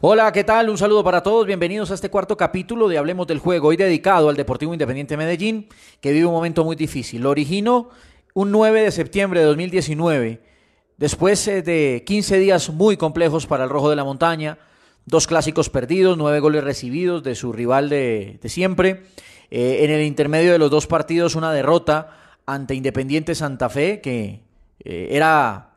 Hola, ¿qué tal? Un saludo para todos. Bienvenidos a este cuarto capítulo de Hablemos del Juego, hoy dedicado al Deportivo Independiente Medellín, que vive un momento muy difícil. Lo originó un 9 de septiembre de 2019, después eh, de 15 días muy complejos para el Rojo de la Montaña, dos clásicos perdidos, nueve goles recibidos de su rival de, siempre. Eh, en el intermedio de los dos partidos, una derrota ante Independiente Santa Fe, que eh, era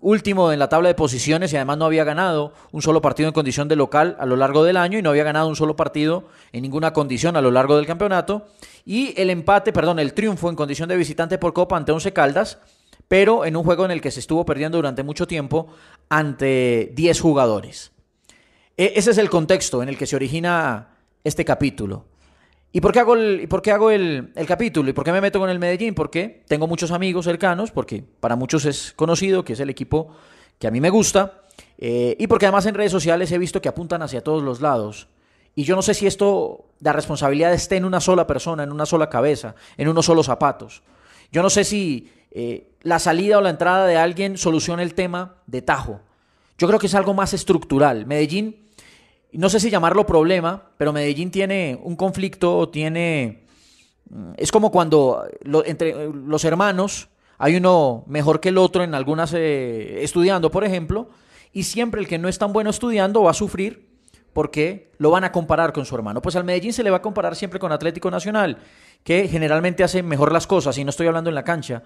último en la tabla de posiciones y además no había ganado un solo partido en condición de local a lo largo del año y no había ganado un solo partido en ninguna condición a lo largo del campeonato. Y el empate, perdón, el triunfo en condición de visitante por Copa ante Once Caldas, pero en un juego en el que se estuvo perdiendo durante mucho tiempo ante 10 jugadores. E, ese es el contexto en el que se origina este capítulo. ¿Y por qué hago, el, por qué hago el, capítulo? ¿Y por qué me meto con el Medellín? Porque tengo muchos amigos cercanos, porque para muchos es conocido que es el equipo que a mí me gusta, eh, y porque además en redes sociales he visto que apuntan hacia todos los lados. Y yo no sé si esto, la responsabilidad esté en una sola persona, en una sola cabeza, en unos solos zapatos. Yo no sé si eh, la salida o la entrada de alguien soluciona el tema de tajo. Yo creo que es algo más estructural. Medellín no sé si llamarlo problema, pero Medellín tiene un conflicto, tiene... Mm, es como cuando entre los hermanos hay uno mejor que el otro en algunas eh, estudiando, por ejemplo, y siempre el que no es tan bueno estudiando va a sufrir porque lo van a comparar con su hermano. Pues al Medellín se le va a comparar siempre con Atlético Nacional, que generalmente hace mejor las cosas, y no estoy hablando en la cancha,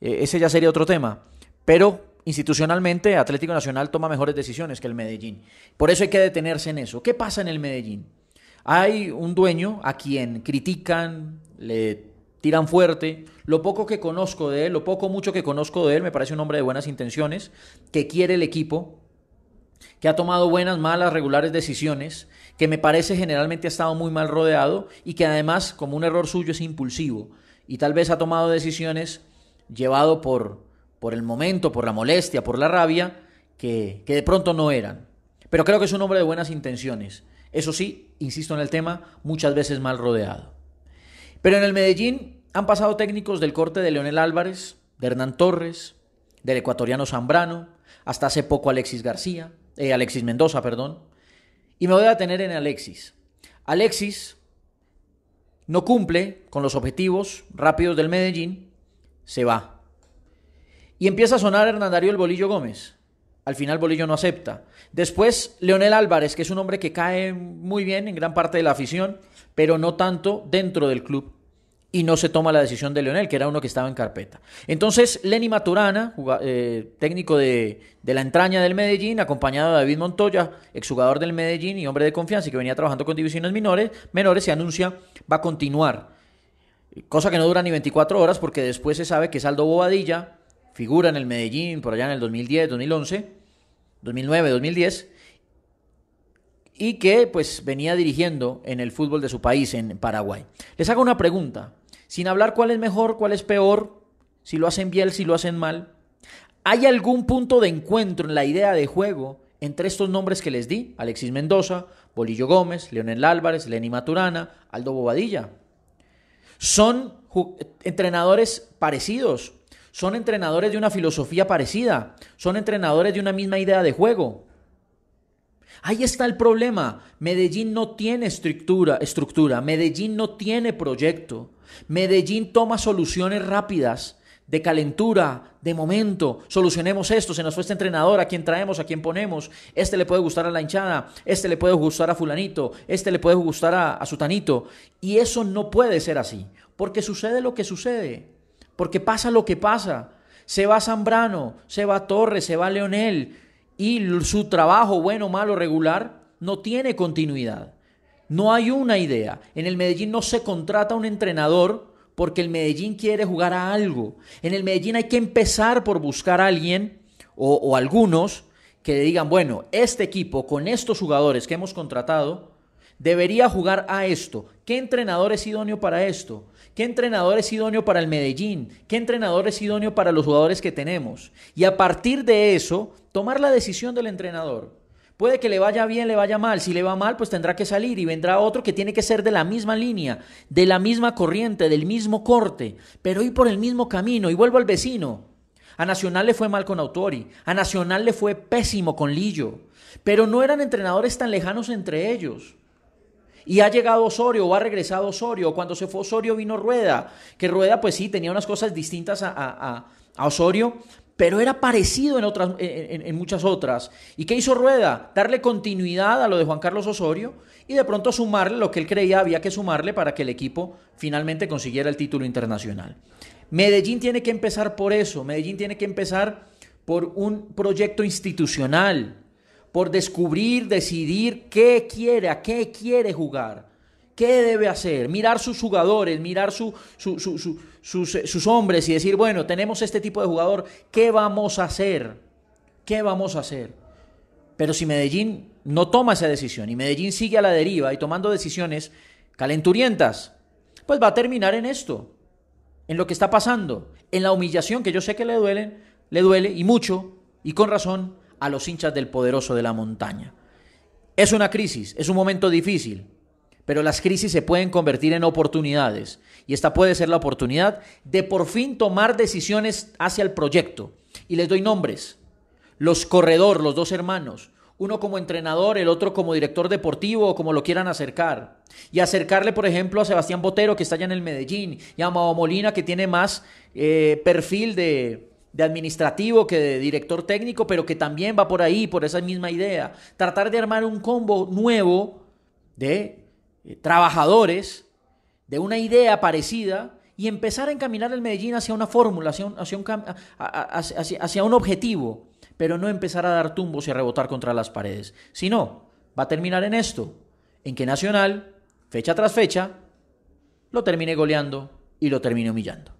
eh, ese ya sería otro tema. Pero institucionalmente Atlético Nacional toma mejores decisiones que el Medellín. Por eso hay que detenerse en eso. ¿Qué pasa en el Medellín? Hay un dueño a quien critican, le tiran fuerte. Lo poco que conozco de él, lo poco mucho que conozco de él, me parece un hombre de buenas intenciones, que quiere el equipo, que ha tomado buenas, malas, regulares decisiones, que me parece generalmente ha estado muy mal rodeado y que además, como un error suyo, es impulsivo y tal vez ha tomado decisiones llevado por por el momento, por la molestia, por la rabia, que, de pronto no eran. Pero creo que es un hombre de buenas intenciones. Eso sí, insisto en el tema, muchas veces mal rodeado. Pero en el Medellín han pasado técnicos del corte de Leonel Álvarez, de Hernán Torres, del ecuatoriano Zambrano, hasta hace poco Alexis García, eh, Alexis Mendoza, perdón. Y me voy a detener en Alexis. Alexis no cumple con los objetivos rápidos del Medellín, se va. Y empieza a sonar Hernán Darío el Bolillo Gómez. Al final Bolillo no acepta. Después Leonel Álvarez, que es un hombre que cae muy bien en gran parte de la afición, pero no tanto dentro del club. Y no se toma la decisión de Leonel, que era uno que estaba en carpeta. Entonces Lenny Maturana, eh, técnico de, la entraña del Medellín, acompañado de David Montoya, exjugador del Medellín y hombre de confianza y que venía trabajando con divisiones menores, menores, se anuncia va a continuar. Cosa que no dura ni 24 horas porque después se sabe que Saldo Bobadilla, figura en el Medellín por allá en el 2010, 2011, 2009, 2010, y que pues venía dirigiendo en el fútbol de su país, en Paraguay. Les hago una pregunta, sin hablar cuál es mejor, cuál es peor, si lo hacen bien, si lo hacen mal. ¿Hay algún punto de encuentro en la idea de juego entre estos nombres que les di? Alexis Mendoza, Bolillo Gómez, Leonel Álvarez, Lenny Maturana, Aldo Bobadilla. Son entrenadores parecidos, son entrenadores de una filosofía parecida, son entrenadores de una misma idea de juego. Ahí está el problema. Medellín no tiene estructura, estructura. Medellín no tiene proyecto. Medellín toma soluciones rápidas, de calentura, de momento. Solucionemos esto, se nos fue este entrenador, a quién traemos, a quién ponemos. Este le puede gustar a la hinchada, este le puede gustar a fulanito, este le puede gustar a, a sutanito. Y eso no puede ser así, porque sucede lo que sucede porque pasa lo que pasa. Se va Zambrano, se va Torres, se va Leonel y su trabajo, bueno, malo, regular, no tiene continuidad. No hay una idea. En el Medellín no se contrata un entrenador porque el Medellín quiere jugar a algo. En el Medellín hay que empezar por buscar a alguien o, o algunos que digan, bueno, este equipo con estos jugadores que hemos contratado debería jugar a esto. ¿Qué entrenador es idóneo para esto? ¿Qué entrenador es idóneo para el Medellín? ¿Qué entrenador es idóneo para los jugadores que tenemos? Y a partir de eso, tomar la decisión del entrenador. Puede que le vaya bien, le vaya mal. Si le va mal, pues tendrá que salir y vendrá otro que tiene que ser de la misma línea, de la misma corriente, del mismo corte, pero ir por el mismo camino. Y vuelvo al vecino. A Nacional le fue mal con Autori. A Nacional le fue pésimo con Lillo. Pero no eran entrenadores tan lejanos entre ellos. Y ha llegado Osorio o ha regresado Osorio. Cuando se fue Osorio vino Rueda. Que Rueda, pues sí, tenía unas cosas distintas a, Osorio, pero era parecido en, otras, en, muchas otras. ¿Y qué hizo Rueda? Darle continuidad a lo de Juan Carlos Osorio y de pronto sumarle lo que él creía había que sumarle para que el equipo finalmente consiguiera el título internacional. Medellín tiene que empezar por eso. Medellín tiene que empezar por un proyecto institucional por descubrir, decidir qué quiere, a qué quiere jugar, qué debe hacer, mirar sus jugadores, mirar sus, sus hombres y decir, bueno, tenemos este tipo de jugador, ¿qué vamos a hacer? ¿Qué vamos a hacer? Pero si Medellín no toma esa decisión y Medellín sigue a la deriva y tomando decisiones calenturientas, pues va a terminar en esto, en lo que está pasando, en la humillación que yo sé que le duele, le duele y mucho y con razón a los hinchas del poderoso de la montaña. Es una crisis, es un momento difícil, pero las crisis se pueden convertir en oportunidades y esta puede ser la oportunidad de por fin tomar decisiones hacia el proyecto. Y les doy nombres. Los corredor, los dos hermanos, uno como entrenador, el otro como director deportivo o como lo quieran acercar. Y acercarle, por ejemplo, a Sebastián Botero, que está allá en el Medellín, y a Mao Molina, que tiene más eh, perfil de, de administrativo que de director técnico, pero que también va por ahí, por esa misma idea. Tratar de armar un combo nuevo de eh, trabajadores, de una idea parecida y empezar a encaminar el Medellín hacia una fórmula, hacia un, hacia un, hacia un objetivo, pero no empezar a dar tumbos y a rebotar contra las paredes. Si no, va a terminar en esto, en que Nacional, fecha tras fecha, lo termine goleando y lo termine humillando.